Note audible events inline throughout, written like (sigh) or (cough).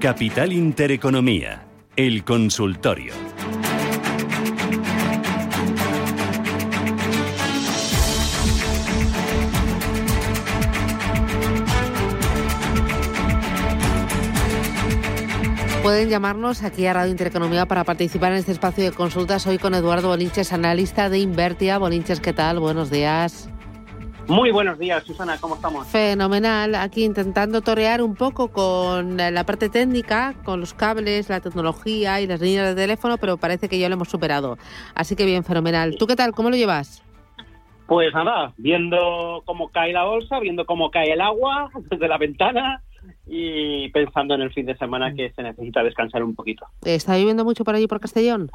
Capital Intereconomía, el consultorio. Pueden llamarnos aquí a Radio Intereconomía para participar en este espacio de consultas hoy con Eduardo Bolinches, analista de Invertia. Bolinches, ¿qué tal? Buenos días. Muy buenos días, Susana, ¿cómo estamos? Fenomenal, aquí intentando torear un poco con la parte técnica, con los cables, la tecnología y las líneas de teléfono, pero parece que ya lo hemos superado. Así que bien, fenomenal. ¿Tú qué tal? ¿Cómo lo llevas? Pues nada, viendo cómo cae la bolsa, viendo cómo cae el agua (laughs) desde la ventana y pensando en el fin de semana que se necesita descansar un poquito. ¿Está lloviendo mucho por allí, por Castellón?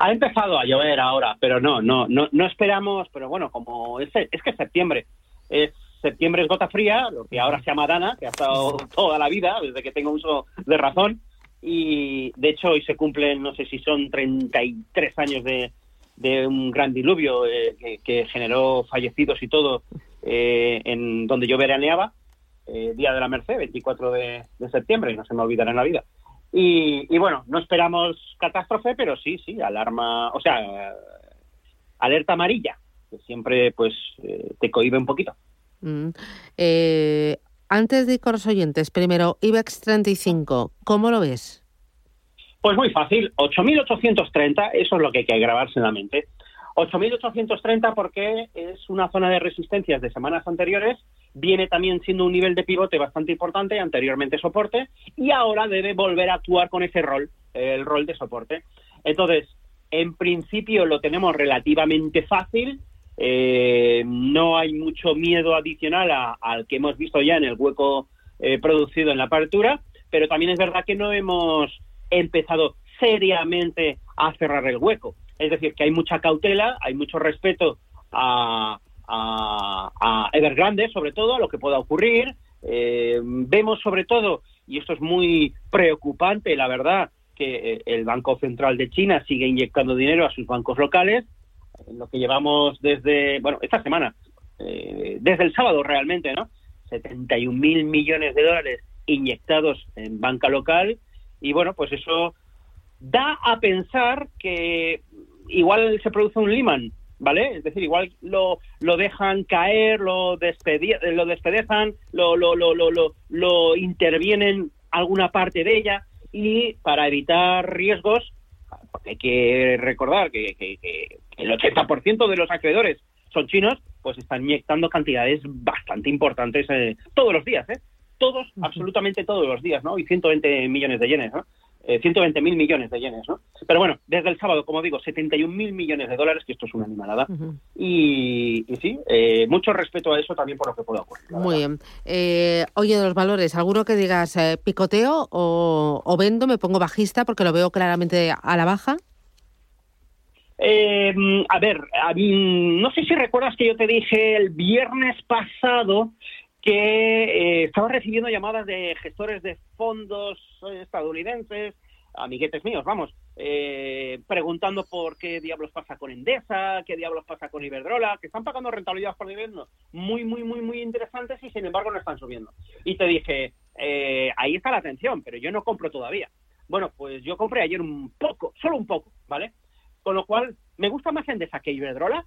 Ha empezado a llover ahora, pero no, no, no, no esperamos, pero bueno, como es, es que es septiembre, es septiembre es gota fría, lo que ahora se llama Dana, que ha estado (laughs) toda la vida, desde que tengo uso de razón, y de hecho hoy se cumplen, no sé si son 33 años de, de un gran diluvio eh, que, generó fallecidos y todo eh, en donde yo veraneaba, eh, Día de la Merced, 24 de, septiembre, no se me olvidará en la vida. Y, bueno, no esperamos catástrofe, pero sí, sí, alarma, o sea, alerta amarilla, que siempre pues eh, te cohibe un poquito. Mm. Eh, antes de ir con los oyentes, primero, IBEX 35, ¿cómo lo ves? Pues muy fácil, 8.830, eso es lo que hay que grabarse en la mente. 8.830 porque es una zona de resistencias de semanas anteriores viene también siendo un nivel de pivote bastante importante, anteriormente soporte, y ahora debe volver a actuar con ese rol, el rol de soporte. Entonces, en principio lo tenemos relativamente fácil, eh, no hay mucho miedo adicional al que hemos visto ya en el hueco eh, producido en la apertura, pero también es verdad que no hemos empezado seriamente a cerrar el hueco. Es decir, que hay mucha cautela, hay mucho respeto a, a, Evergrande, sobre todo, a lo que pueda ocurrir. Eh, vemos sobre todo, y esto es muy preocupante, la verdad, que eh, el Banco Central de China sigue inyectando dinero a sus bancos locales, lo que llevamos desde, bueno, esta semana, eh, desde el sábado realmente, ¿no? 71 mil millones de dólares inyectados en banca local y bueno, pues eso da a pensar que igual se produce un Lehman ¿vale? Es decir, igual lo, lo dejan caer, lo, lo despedezan, lo, lo, lo, lo, lo intervienen alguna parte de ella y para evitar riesgos, porque hay que recordar que, que, el 80% de los acreedores son chinos, pues están inyectando cantidades bastante importantes eh, todos los días, ¿eh? Todos, absolutamente todos los días, ¿no? Y 120 millones de yenes, ¿no? 120 eh, mil millones de yenes, ¿no? Pero bueno, desde el sábado, como digo, 71 mil millones de dólares, que esto es una animalada. y, sí, eh, mucho respeto a eso también por lo que pueda ocurrir. Muy bien. Eh, oye, de los valores, ¿alguno que digas picoteo o, vendo, me pongo bajista porque lo veo claramente a la baja? a ver, no sé si recuerdas que yo te dije el viernes pasado que estaba recibiendo llamadas de gestores de fondos estadounidenses, amiguetes míos, vamos, eh, preguntando por qué diablos pasa con Endesa, qué diablos pasa con Iberdrola, que están pagando rentabilidades por dividendos muy, muy, muy, muy interesantes y sin embargo no están subiendo. Y te dije, eh, ahí está la atención, pero yo no compro todavía. Bueno, pues yo compré ayer un poco, solo un poco, ¿vale? Con lo cual, me gusta más Endesa que Iberdrola.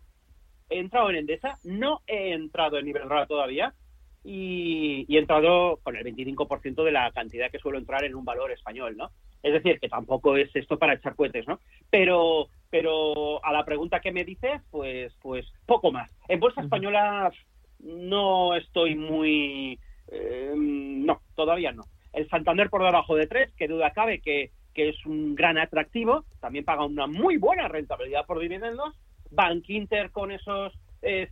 He entrado en Endesa, no he entrado en Iberdrola todavía, y, he entrado con el 25% de la cantidad que suelo entrar en un valor español, ¿no? Es decir, que tampoco es esto para echar cohetes, ¿no? Pero, pero a la pregunta que me dices, pues, pues poco más. En bolsa española no estoy muy, eh, no, todavía no. El Santander por debajo de 3, que duda cabe que, que es un gran atractivo, también paga una muy buena rentabilidad por dividendos. Bank Inter con esos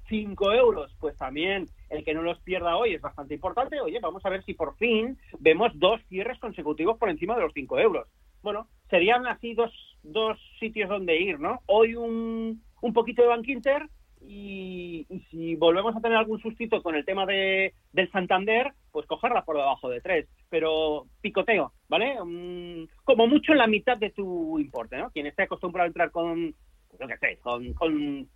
5 eh, euros, pues también el que no los pierda hoy es bastante importante. Oye, vamos a ver si por fin vemos dos cierres consecutivos por encima de los 5 euros. Bueno, serían así dos, dos sitios donde ir, ¿no? Hoy un, un poquito de Bank y, si volvemos a tener algún sustito con el tema de, del Santander, pues cogerla por debajo de 3. Pero picoteo, ¿vale? como mucho en la mitad de tu importe, ¿no? Quien esté acostumbrado a entrar con, lo que sé, con, con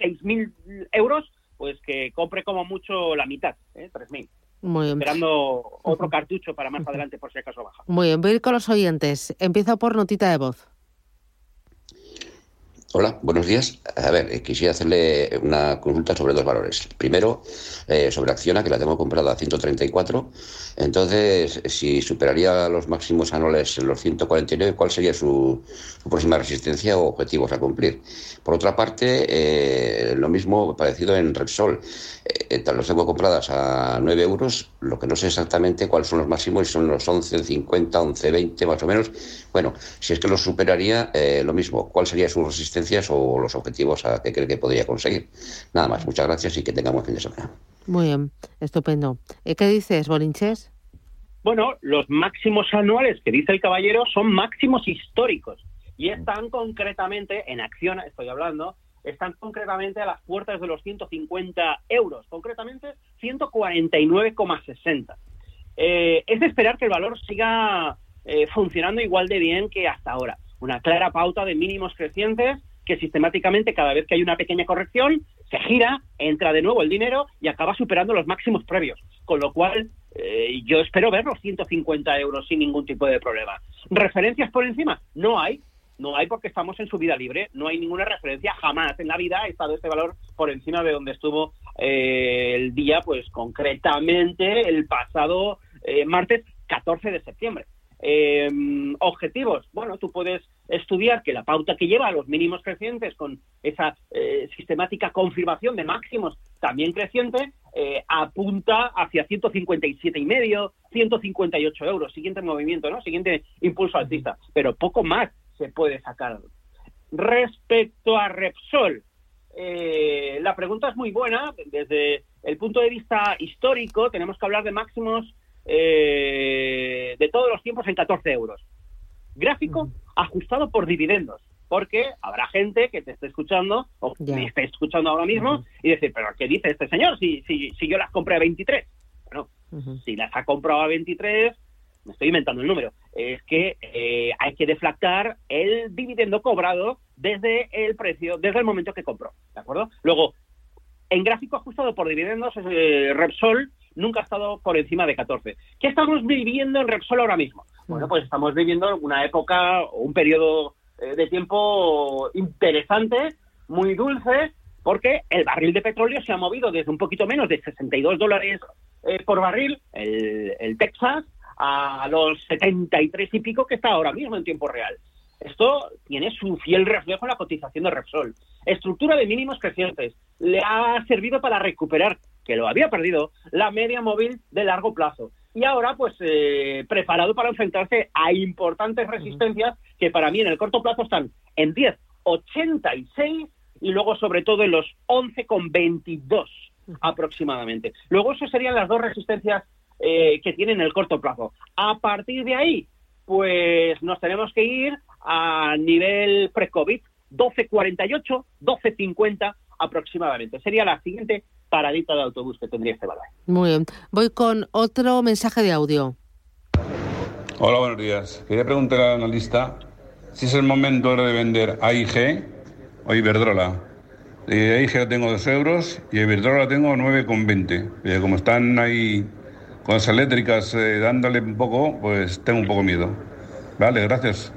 6.000 euros, pues que compre como mucho la mitad, ¿eh? 3.000. Muy bien. esperando otro cartucho para más adelante por si acaso baja. Muy bien, voy a ir con los oyentes. Empiezo por notita de voz. Hola, buenos días. A ver, eh, quisiera hacerle una consulta sobre dos valores. Primero, eh, sobre Acciona, que la tengo comprada a 134. Entonces, si superaría los máximos anuales en los 149, ¿cuál sería su, su próxima resistencia o objetivos a cumplir? Por otra parte, eh, lo mismo parecido en Repsol. Eh, los tengo compradas a 9 euros, lo que no sé exactamente cuáles son los máximos, si son los 11,50, 11,20 más o menos. Bueno, si es que los superaría, eh, lo mismo, ¿cuál sería sus o los objetivos a que cree que podría conseguir? Nada más, muchas gracias y que tengamos fin de semana. Muy bien, estupendo. Eh, ¿Qué dices, Bolinches? Bueno, los máximos anuales que dice el caballero son máximos históricos y están concretamente en acción, estoy hablando, están concretamente a las puertas de los 150 euros, concretamente 149,60. Eh, es de esperar que el valor siga eh, funcionando igual de bien que hasta ahora. Una clara pauta de mínimos crecientes que sistemáticamente cada vez que hay una pequeña corrección se gira, entra de nuevo el dinero y acaba superando los máximos previos. Con lo cual, eh, yo espero ver los 150 euros sin ningún tipo de problema. ¿Referencias por encima? No hay. No hay porque estamos en subida libre. No hay ninguna referencia. Jamás en la vida ha estado este valor por encima de donde estuvo eh, el día, pues concretamente el pasado eh, martes 14 de septiembre. Eh, objetivos, bueno, tú puedes estudiar que la pauta que lleva a los mínimos crecientes con esa eh, sistemática confirmación de máximos también creciente eh, apunta hacia 157 y medio, 158 euros, siguiente movimiento, ¿no? Siguiente impulso alcista, pero poco más se puede sacar. Respecto a Repsol, eh, la pregunta es muy buena desde el punto de vista histórico. Tenemos que hablar de máximos eh, de todos los tiempos en 14 euros. Gráfico ajustado por dividendos, porque habrá gente que te esté escuchando o Ya. me esté escuchando ahora mismo y decir, pero ¿qué dice este señor si, si, si yo las compré a 23? Bueno, si las ha comprado a 23, me estoy inventando el número, es que eh, hay que deflactar el dividendo cobrado desde el precio, desde el momento que compró, ¿de acuerdo? Luego, en gráfico ajustado por dividendos, eh, Repsol nunca ha estado por encima de 14. ¿Qué estamos viviendo en Repsol ahora mismo? Bueno, pues estamos viviendo una época, o un periodo eh, de tiempo interesante, muy dulce, porque el barril de petróleo se ha movido desde un poquito menos de 62 dólares eh, por barril, el, el Texas, a los 73 y pico que está ahora mismo en tiempo real. Esto tiene su fiel reflejo en la cotización de Repsol. Estructura de mínimos crecientes. Le ha servido para recuperar, que lo había perdido, la media móvil de largo plazo. Y ahora, pues, eh, preparado para enfrentarse a importantes resistencias que para mí en el corto plazo están en 10,86 y luego sobre todo en los 11,22 aproximadamente. Luego, eso serían las dos resistencias eh, que tienen en el corto plazo. A partir de ahí, pues nos tenemos que ir a nivel pre-COVID, 12.48, 12.50 aproximadamente. Sería la siguiente paradita de autobús que tendría este valor. Muy bien. Voy con otro mensaje de audio. Hola, buenos días. Quería preguntar al analista si es el momento ahora de vender AIG o Iberdrola. De AIG la tengo 2 euros y Iberdrola la tengo 9,20. Eh, Como están ahí con las eléctricas eh, dándole un poco, pues tengo un poco miedo. Vale, gracias.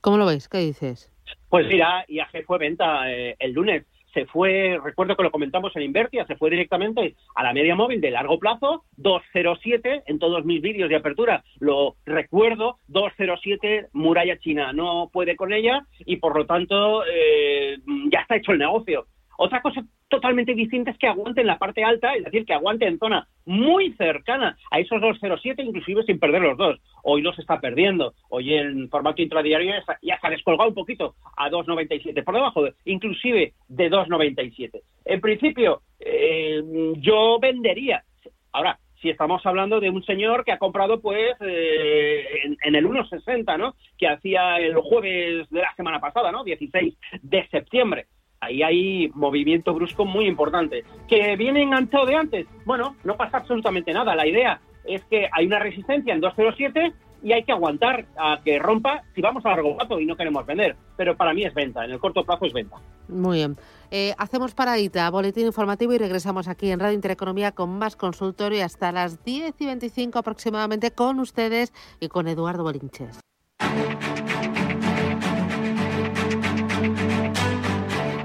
¿Cómo lo veis? ¿Qué dices? Pues mira, IAG fue venta eh, el lunes. Se fue, recuerdo que lo comentamos en Invertia, se fue directamente a la media móvil de largo plazo, 207, en todos mis vídeos de apertura lo recuerdo, 207 muralla china, no puede con ella y por lo tanto eh, ya está hecho el negocio. Otra cosa totalmente distinta es que aguante en la parte alta, es decir, que aguante en zona muy cercana a esos 207, inclusive sin perder los dos. Hoy los está perdiendo. Hoy en formato intradiario ya está- descolgado un poquito a 2,97, por debajo, de- inclusive de 2,97. En principio, eh, yo vendería. Ahora, si estamos hablando de un señor que ha comprado pues eh, en, en el 1,60, ¿no? Que hacía el jueves de la semana pasada, ¿no? 16 de septiembre. Ahí hay movimiento brusco muy importante. ¿Que viene enganchado de antes? Bueno, no pasa absolutamente nada. La idea es que hay una resistencia en 207 y hay que aguantar a que rompa si vamos a largo plazo y no queremos vender. Pero para mí es venta, en el corto plazo es venta. Muy bien. Eh, hacemos paradita, boletín informativo y regresamos aquí en Radio Intereconomía con más consultorio hasta las 10 y 25 aproximadamente con ustedes y con Eduardo Bolinches.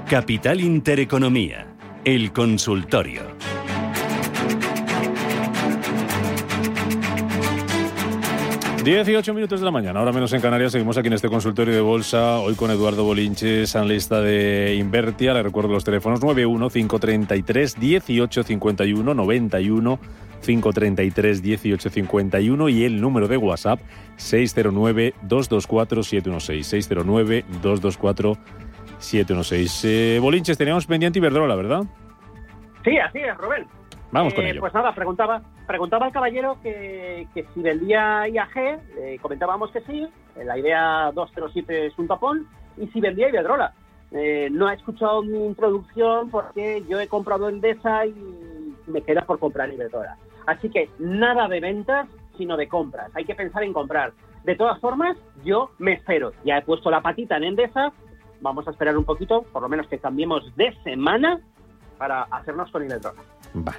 Capital Intereconomía, el consultorio. 18 minutos de la mañana, ahora menos en Canarias, seguimos aquí en este consultorio de bolsa, hoy con Eduardo Bolinches, analista de Invertia, le recuerdo los teléfonos 91 533 1851 91 533 1851 y el número de WhatsApp 609 224 716 609 224 716. Eh, Bolinches, teníamos pendiente Iberdrola, ¿verdad? Sí, así es, Rubén. Vamos con Eh, ello. Pues nada, preguntaba, preguntaba al caballero que, que si vendía IAG, eh, comentábamos que sí, eh, la idea 207 es un tapón, y si vendía Iberdrola. Eh, no ha escuchado mi introducción porque yo he comprado Endesa y me queda por comprar Iberdrola. Así que nada de ventas, sino de compras. Hay que pensar en comprar. De todas formas, yo me espero. Ya he puesto la patita en Endesa. Vamos a esperar un poquito, por lo menos que cambiemos de semana para hacernos con Iberdrola. Vale.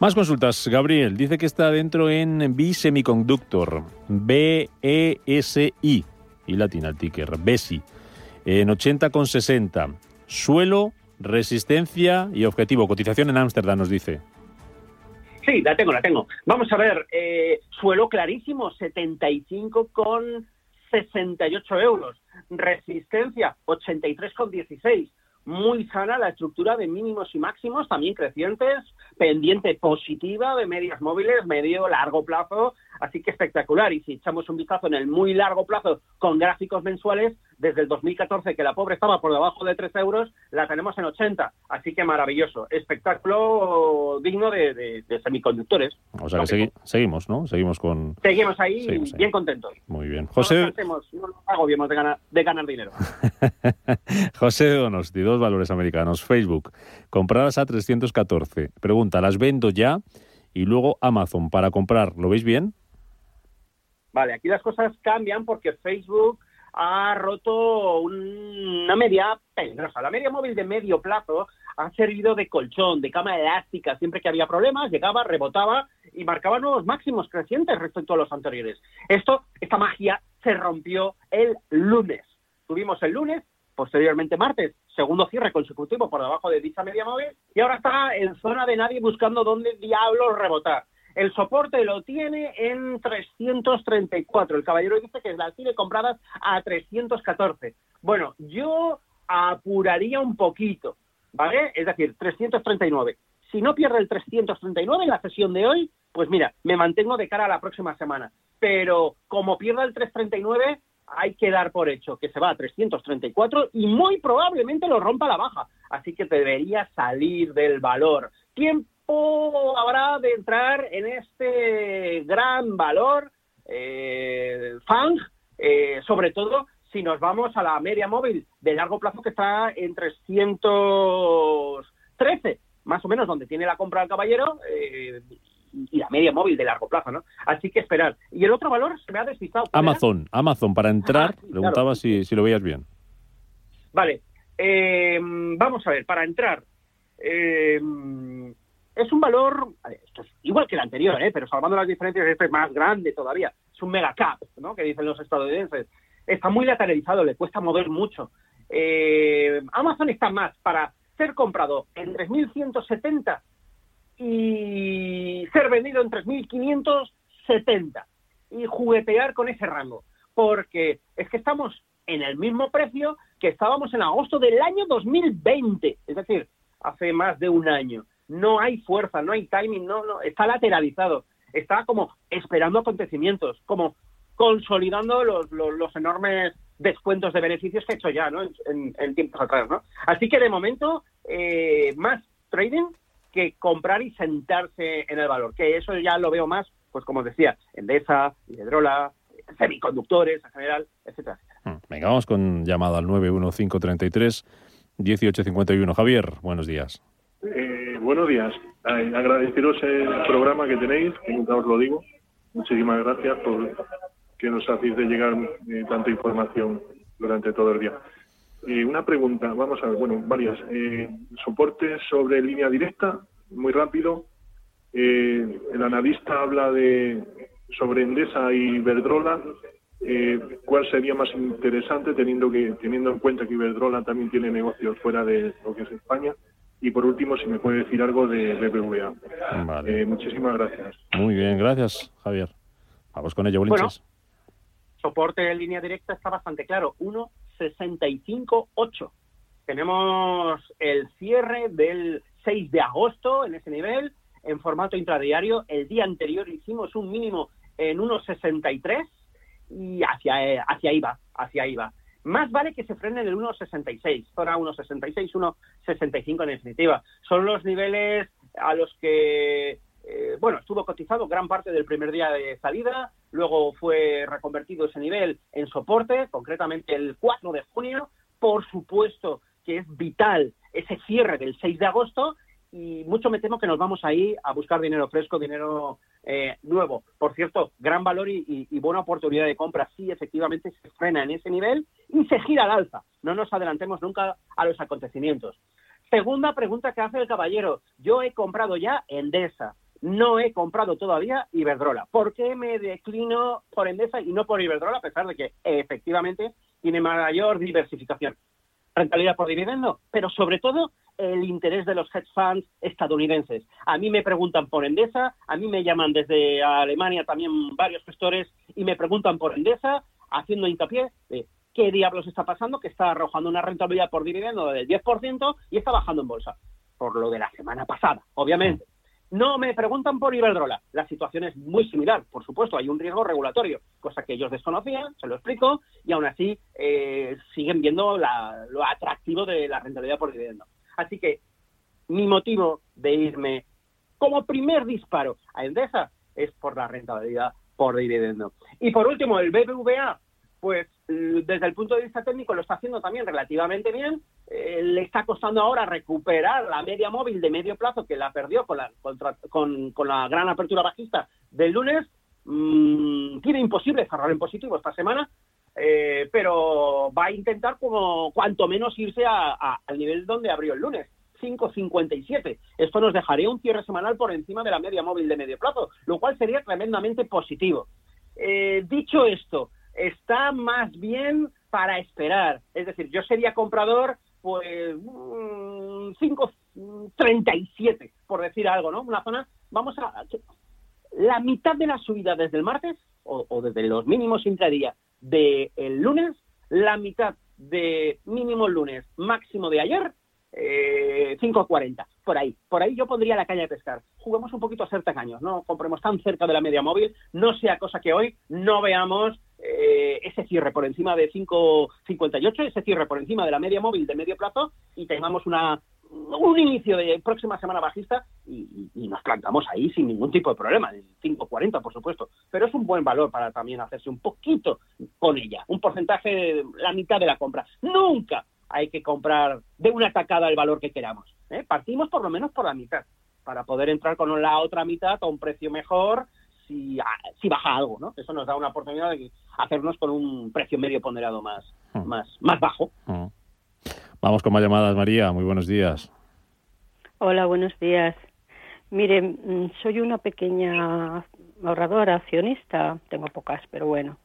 Más consultas. Gabriel dice que está dentro en B Semiconductor, B-E-S-I, y latina el ticker, BESI, en 80,60. Suelo, resistencia y objetivo. Cotización en Ámsterdam, nos dice. Sí, la tengo, la tengo. Vamos a ver, eh, suelo clarísimo, 75,68 euros. Resistencia, 83,16. Muy sana la estructura de mínimos y máximos, también crecientes, pendiente positiva de medias móviles, medio, largo plazo, así que espectacular. Y si echamos un vistazo en el muy largo plazo con gráficos mensuales, desde el 2014, que la pobre estaba por debajo de 3 euros, la tenemos en 80. Así que maravilloso. Espectáculo digno de, de- de semiconductores. O sea que segui- seguimos, ¿no? Seguimos con... Seguimos ahí Seguimos ahí. bien contentos. Muy bien. No nos José, cansemos, no nos agobiemos de ganar, de ganar dinero. (laughs) José Donosti, dos valores americanos. Facebook, compradas a 314. Pregunta, ¿las vendo ya? Y luego Amazon, para comprar, ¿lo veis bien? Vale, aquí las cosas cambian porque Facebook ha roto un- una media peligrosa. La media móvil de medio plazo ha servido de colchón, de cama elástica. Siempre que había problemas, llegaba, rebotaba y marcaba nuevos máximos crecientes respecto a los anteriores. Esto, esta magia se rompió el lunes. Tuvimos el lunes, posteriormente martes, segundo cierre consecutivo por debajo de dicha media móvil y ahora está en zona de nadie buscando dónde diablos rebotar. El soporte lo tiene en 334. El caballero dice que las tiene compradas a 314. Bueno, yo apuraría un poquito, ¿vale? Es decir, 339. Si no pierde el 339 en la sesión de hoy, pues mira, me mantengo de cara a la próxima semana. Pero como pierda el 339, hay que dar por hecho que se va a 334 y muy probablemente lo rompa la baja. Así que debería salir del valor. Tiempo habrá de entrar en este gran valor, eh, FANG, eh, sobre todo si nos vamos a la media móvil de largo plazo que está en 313, más o menos donde tiene la compra del caballero, eh, y la media móvil de largo plazo, ¿no? Así que esperar. Y el otro valor se me ha despistado. Amazon, Amazon, para entrar, Ah, sí, claro. preguntaba si, si lo veías bien. Vale, eh, vamos a ver, para entrar, eh, es un valor, esto es igual que el anterior, eh, pero salvando las diferencias, este es más grande todavía, es un mega cap, ¿no? que dicen los estadounidenses. Está muy lateralizado, le cuesta mover mucho. Eh, Amazon está más para ser comprado en 3.170 y ser vendido en 3.570 y juguetear con ese rango, porque es que estamos en el mismo precio que estábamos en agosto del año 2020, es decir, hace más de un año. No hay fuerza, no hay timing, no, no, está lateralizado, está como esperando acontecimientos, como consolidando los, los, enormes descuentos de beneficios que he hecho ya, ¿no? En tiempos atrás, ¿no? Así que de momento eh, más trading que comprar y sentarse en el valor, que eso ya lo veo más, pues como os decía, Endesa, Hidrola, semiconductores en general, etcétera, etcétera. Hmm, Venga, vamos con llamada al 91533 1851. Javier, buenos días. Eh, buenos días. Agradeceros el programa que tenéis, que nunca os lo digo. Muchísimas gracias por que nos hacéis de llegar eh, tanta información durante todo el día. Eh, una pregunta, vamos a ver, bueno, varias. Eh, soportes sobre línea directa, muy rápido. Eh, el analista habla de sobre Endesa y Iberdrola. Eh, ¿Cuál sería más interesante teniendo que teniendo en cuenta que Iberdrola también tiene negocios fuera de lo que es España? Y por último, si me puede decir algo de BBVA. Vale. Eh, muchísimas gracias. Muy bien, gracias, Javier. Vamos con ello, Bolinches. soporte en línea directa está bastante claro, 1.65.8. Tenemos el cierre del 6 de agosto en ese nivel, en formato intradiario. El día anterior hicimos un mínimo en 1.63 y hacia, eh, hacia ahí va, hacia ahí va. Más vale que se frene en el 1.66, zona 1.66, 1.65 en definitiva. Son los niveles a los que eh, bueno, estuvo cotizado gran parte del primer día de salida, luego fue reconvertido ese nivel en soporte, concretamente el 4 de junio. Por supuesto que es vital ese cierre del 6 de agosto y mucho me temo que nos vamos ahí a buscar dinero fresco, dinero eh, nuevo. Por cierto, gran valor y, y, y, buena oportunidad de compra. Sí, efectivamente se frena en ese nivel y se gira al alza. No nos adelantemos nunca a los acontecimientos. Segunda pregunta que hace el caballero. Yo he comprado ya Endesa. No he comprado todavía Iberdrola. ¿Por qué me declino por Endesa y no por Iberdrola, a pesar de que efectivamente tiene mayor diversificación? Rentabilidad por dividendo, pero sobre todo el interés de los hedge funds estadounidenses. A mí me preguntan por Endesa, a mí me llaman desde Alemania también varios gestores y me preguntan por Endesa, haciendo hincapié de qué diablos está pasando, que está arrojando una rentabilidad por dividendo del 10% y está bajando en bolsa. Por lo de la semana pasada, obviamente. No me preguntan por Iberdrola. La situación es muy similar, por supuesto. Hay un riesgo regulatorio, cosa que ellos desconocían, se lo explico, y aún así eh, siguen viendo lo atractivo de la rentabilidad por dividendo. Así que mi motivo de irme como primer disparo a Endesa es por la rentabilidad por dividendo. Y por último, el BBVA, pues desde el punto de vista técnico lo está haciendo también relativamente bien. Eh, le está costando ahora recuperar la media móvil de medio plazo que la perdió con la, con, la gran apertura bajista del lunes. Mm, tiene imposible cerrar en positivo esta semana, eh, pero va a intentar como cuanto menos irse a, al nivel donde abrió el lunes. 5,57. Esto nos dejaría un cierre semanal por encima de la media móvil de medio plazo, lo cual sería tremendamente positivo. Eh, dicho esto, está más bien para esperar. Es decir, yo sería comprador, pues, 5,37, por decir algo, ¿no? Una zona, vamos a... La mitad de la subida desde el martes, o, desde los mínimos intradía del lunes, la mitad de mínimo lunes, máximo de ayer, eh, 5.40, por ahí. Por ahí yo pondría la caña de pescar. Juguemos un poquito a ser tacaños, no compremos tan cerca de la media móvil, no sea cosa que hoy no veamos eh, ese cierre por encima de 5.58, ese cierre por encima de la media móvil de medio plazo y tengamos una un inicio de próxima semana bajista y, nos plantamos ahí sin ningún tipo de problema, el 5.40 por supuesto, pero es un buen valor para también hacerse un poquito con ella, un porcentaje, la mitad de la compra. Nunca hay que comprar de una tacada el valor que queramos. ¿eh? Partimos por lo menos por la mitad, para poder entrar con la otra mitad a un precio mejor si, si baja algo, ¿no? Eso nos da una oportunidad de hacernos con un precio medio ponderado más, mm. más, más bajo. Mm. Vamos con más llamadas, María. Muy buenos días. Hola, buenos días. Mire, soy una pequeña ahorradora, accionista, tengo pocas, pero bueno.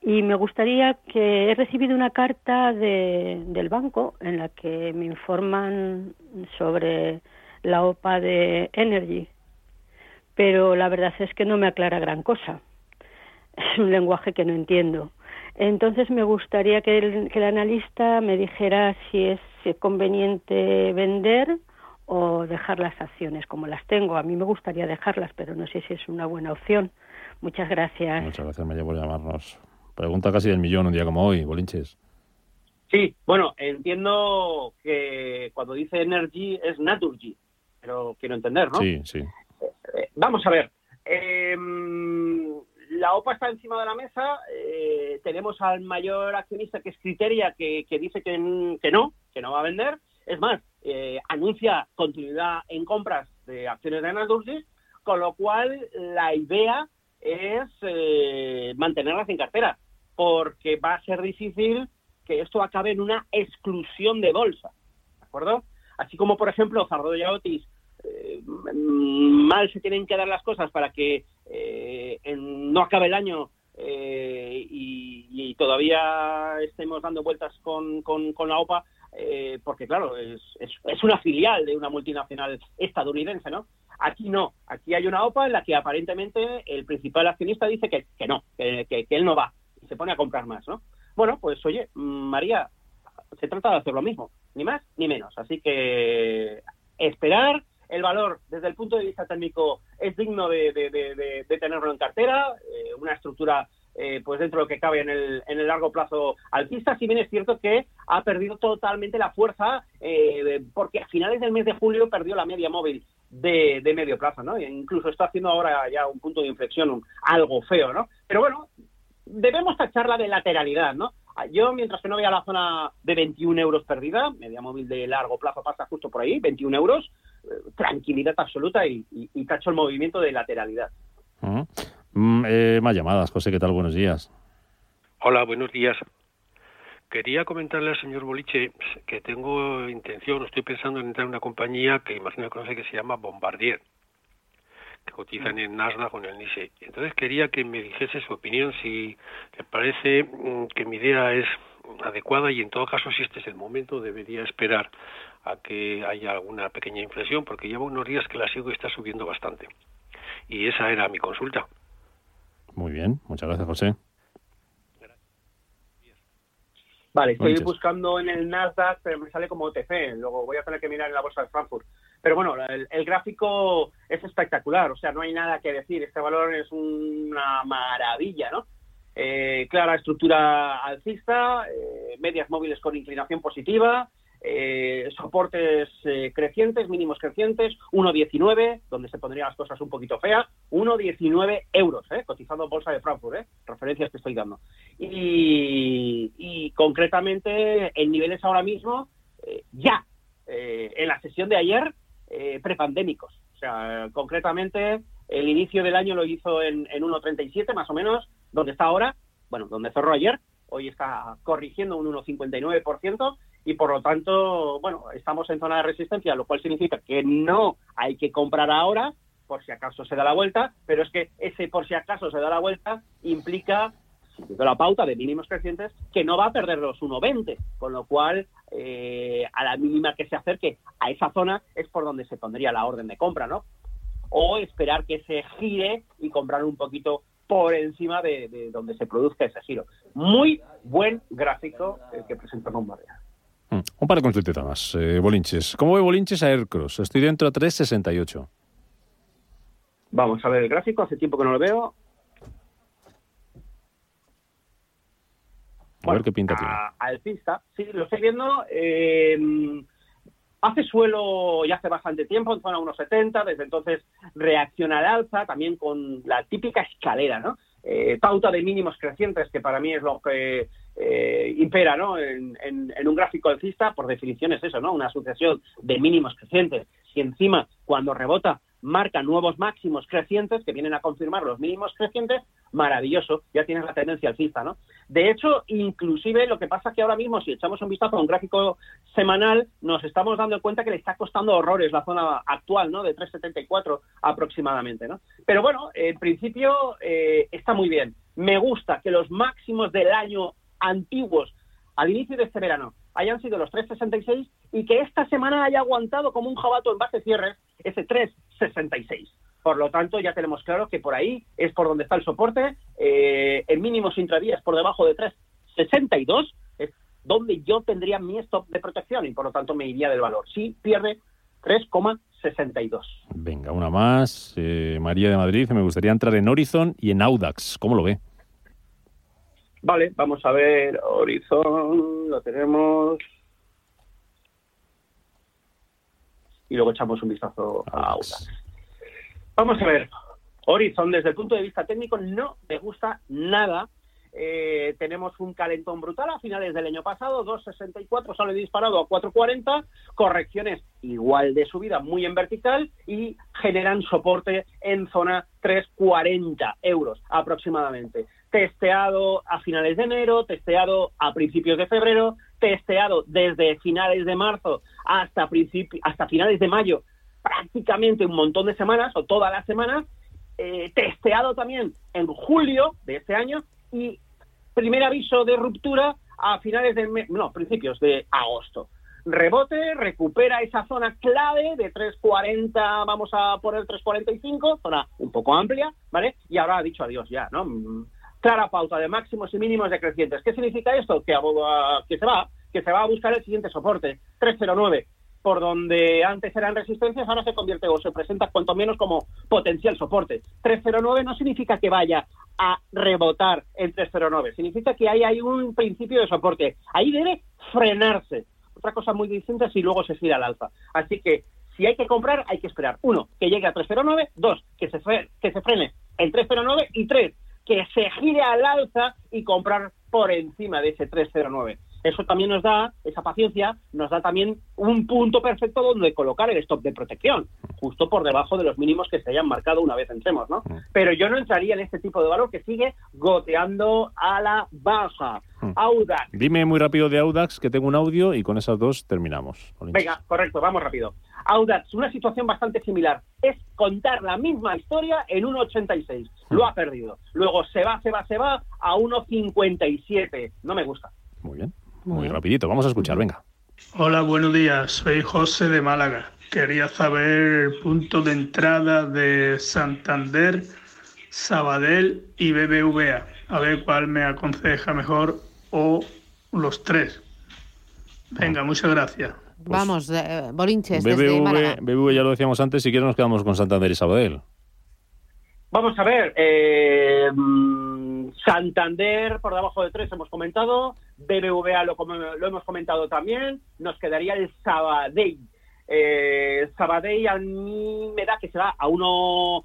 Y me gustaría que he recibido una carta de, del banco en la que me informan sobre la OPA de Energy, pero la verdad es que no me aclara gran cosa. Es un lenguaje que no entiendo. Entonces me gustaría que el, que el analista me dijera si es, si es conveniente vender o dejar las acciones como las tengo. A mí me gustaría dejarlas, pero no sé si es una buena opción. Muchas gracias. Muchas gracias, María, por llamarnos. Pregunta casi del millón un día como hoy, Bolinches. Sí, bueno, entiendo que cuando dice energy es naturgy, pero quiero entender, ¿no? Sí, sí. Vamos a ver. Eh, la OPA está encima de la mesa. Eh, tenemos al mayor accionista que es Criteria, que, dice que, no, que no va a vender. Es más, eh, anuncia continuidad en compras de acciones de Naturgy, con lo cual la idea es eh, mantenerlas en cartera, porque va a ser difícil que esto acabe en una exclusión de bolsa, ¿de acuerdo? Así como, por ejemplo, Zardoya Otis, mal se tienen que dar las cosas para que eh, en- no acabe el año eh, y, todavía estemos dando vueltas con, con- la OPA, eh, porque claro, es, es, una filial de una multinacional estadounidense, ¿no? Aquí no, aquí hay una OPA en la que aparentemente el principal accionista dice que, no, que, que- él no va y se pone a comprar más, ¿no? Bueno, pues oye, María, se trata de hacer lo mismo, ni más ni menos. Así que esperar, el valor desde el punto de vista técnico es digno de, de- tenerlo en cartera, eh, una estructura eh, pues dentro de lo que cabe en el, en el largo plazo alcista, si bien es cierto que ha perdido totalmente la fuerza eh, porque a finales del mes de julio perdió la media móvil de, medio plazo, ¿no? E incluso está haciendo ahora ya un punto de inflexión un- algo feo, ¿no? Pero bueno, debemos tacharla de lateralidad, ¿no? Yo, mientras que no vea la zona de 21 euros perdida, media móvil de largo plazo pasa justo por ahí, 21 euros, tranquilidad absoluta y, y- y tacho el movimiento de lateralidad. Mm, eh, más llamadas, José, ¿qué tal? Buenos días. Hola, buenos días. Quería comentarle al señor Boliche que tengo intención, estoy pensando en entrar en una compañía que imagino que conoce que se llama Bombardier, que cotizan en Nasdaq o en el NISE. Entonces quería que me dijese su opinión, si le parece mm, que mi idea es adecuada y en todo caso si este es el momento debería esperar a que haya alguna pequeña inflexión porque llevo unos días que la sigo y está subiendo bastante. Y esa era mi consulta. Muy bien, muchas gracias, José. Vale, estoy buscando en el Nasdaq, pero me sale como OTC. Luego voy a tener que mirar en la bolsa de Frankfurt. Pero bueno, el, el gráfico es espectacular. O sea, no hay nada que decir. Este valor es una maravilla, ¿no? Eh, clara estructura alcista, eh, medias móviles con inclinación positiva, eh, soportes eh, crecientes, mínimos crecientes, 1,19, donde se pondrían las cosas un poquito feas, 1,19 euros, eh, cotizando bolsa de Frankfurt, eh, referencias que estoy dando. Y, y concretamente en niveles ahora mismo, eh, ya, eh, en la sesión de ayer, prepandémicos. O sea, concretamente el inicio del año lo hizo en, en 1,37 más o menos, donde está ahora, bueno, donde cerró ayer, hoy está corrigiendo un 1,59% y por lo tanto, bueno, estamos en zona de resistencia, lo cual significa que no hay que comprar ahora por si acaso se da la vuelta, pero es que ese por si acaso se da la vuelta implica siguiendo la pauta de mínimos crecientes, que no va a perder los 1,20, con lo cual eh, a la mínima que se acerque a esa zona es por donde se pondría la orden de compra, ¿no? O esperar que se gire y comprar un poquito por encima de, de donde se produzca ese giro. Muy buen gráfico el que presenta Bombardier. Mm, Un par de consultitas más. Eh, Bolinches. ¿Cómo ve Bolinches a Aircross? Estoy dentro a 3,68. Vamos a ver el gráfico, hace tiempo que no lo veo. A ver qué pinta tiene. a- alcista, sí, lo estoy viendo. eh, hace suelo ya hace bastante tiempo, en zona 1,70, desde entonces reacciona al alza, también con la típica escalera, ¿no? Eh, pauta de mínimos crecientes, que para mí es lo que eh, impera, ¿no? En, en- un gráfico alcista, por definición es eso, ¿no? Una sucesión de mínimos crecientes. Si encima, cuando rebota, marca nuevos máximos crecientes que vienen a confirmar los mínimos crecientes, maravilloso, ya tienes la tendencia alcista, ¿no? De hecho, inclusive lo que pasa es que ahora mismo, si echamos un vistazo a un gráfico semanal, nos estamos dando cuenta que le está costando horrores la zona actual, ¿no? De 3,74 aproximadamente, ¿no? Pero bueno, en principio eh, está muy bien. Me gusta que los máximos del año antiguos al inicio de este verano hayan sido los 3,66 y que esta semana haya aguantado como un jabato en base cierres ese 3,66. Por lo tanto, ya tenemos claro que por ahí es por donde está el soporte. Eh, el mínimo intradía es por debajo de 3,62, es donde yo tendría mi stop de protección y por lo tanto me iría del valor. Si pierde 3,62. Venga, una más. Eh, María de Madrid, me gustaría entrar en Horizon y en Audax. ¿Cómo lo ve? Vale, vamos a ver. Horizon, lo tenemos. Y luego echamos un vistazo a Audax. Vamos a ver. Horizon, desde el punto de vista técnico, no me gusta nada. Eh, tenemos un calentón brutal a finales del año pasado, 2.64, sale disparado a 4.40, correcciones igual de subida, muy en vertical, y generan soporte en zona 3,40 euros aproximadamente. Testeado a finales de enero, testeado a principios de febrero, testeado desde finales de marzo hasta, hasta finales de mayo, prácticamente un montón de semanas o todas las semanas, eh, testeado también en julio de este año y primer aviso de ruptura a finales de, no, principios de agosto. Rebote, recupera esa zona clave de 3.40, vamos a poner 3.45, zona un poco amplia, ¿vale? Y ahora ha dicho adiós ya, ¿no? Mm, clara pauta de máximos y mínimos decrecientes. ¿Qué significa esto? Que, que se va, que se va a buscar el siguiente soporte, 309 por donde antes eran resistencias, ahora se convierte o se presenta cuanto menos como potencial soporte. 309 no significa que vaya a rebotar en 309, significa que ahí hay un principio de soporte. Ahí debe frenarse. Otra cosa muy distinta si luego se gira al alza. Así que si hay que comprar, hay que esperar. Uno, que llegue a 309. Dos, que se, que se frene en 309. Y tres, que se gire al alza y comprar por encima de ese 309. Eso también nos da, esa paciencia, nos da también un punto perfecto donde colocar el stop de protección, justo por debajo de los mínimos que se hayan marcado una vez entremos, ¿no? Mm. Pero yo no entraría en este tipo de valor que sigue goteando a la baja. Mm. Audax. Dime muy rápido de Audax, que tengo un audio y con esas dos terminamos. Venga, correcto, vamos rápido. Audax, una situación bastante similar. Es contar la misma historia en 1,86. Lo ha perdido. Luego se va, se va, se va a 1,57. No me gusta. Muy bien. Muy rapidito, vamos a escuchar, venga. Hola, buenos días, soy José de Málaga. Quería saber el punto de entrada de Santander, Sabadell y BBVA. A ver cuál me aconseja mejor o los tres. Venga, muchas gracias. Vamos, eh, Borinches, BBV, BBV ya lo decíamos antes, si quieres nos quedamos con Santander y Sabadell. Vamos a ver, eh, Santander por debajo de 3 hemos comentado, BBVA lo, lo hemos comentado también, nos quedaría el Sabadell. Eh, Sabadell a mí me da que se va a uno,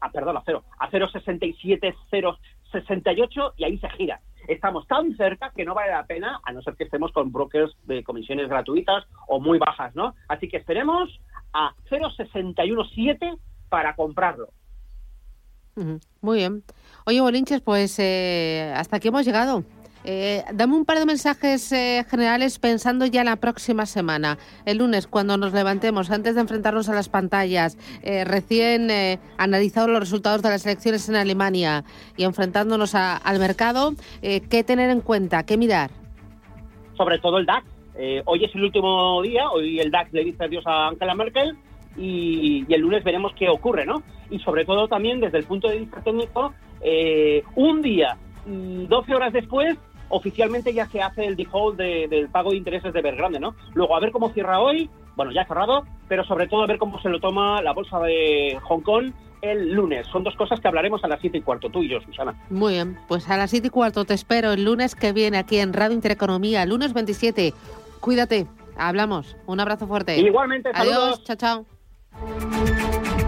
a, perdón, a cero, a 0,67, 0,68 y ahí se gira. Estamos tan cerca que no vale la pena, a no ser que estemos con brokers de comisiones gratuitas o muy bajas, ¿no? Así que esperemos a 0,617 para comprarlo. Muy bien. Oye, Bolinches, pues eh, hasta aquí hemos llegado. Eh, dame un par de mensajes eh, generales pensando ya la próxima semana, el lunes, cuando nos levantemos, antes de enfrentarnos a las pantallas, recién analizado los resultados de las elecciones en Alemania y enfrentándonos al mercado, ¿qué tener en cuenta? ¿Qué mirar? Sobre todo el DAX. hoy es el último día, hoy el DAX le dice adiós a Angela Merkel y, el lunes veremos qué ocurre, ¿no? Y sobre todo también desde el punto de vista técnico, eh, un día y 12 horas después, oficialmente ya se hace el default del pago de intereses de Belgrande, ¿no? Luego a ver cómo cierra hoy, bueno, ya ha cerrado, pero sobre todo a ver cómo se lo toma la bolsa de Hong Kong el lunes. Son dos cosas que hablaremos a las 7 y cuarto, tú y yo, Susana. Muy bien, pues a las 7 y cuarto te espero el lunes que viene aquí en Radio Intereconomía, lunes 27. Cuídate, hablamos. Un abrazo fuerte. Igualmente, saludos. Adiós, chao, chao. you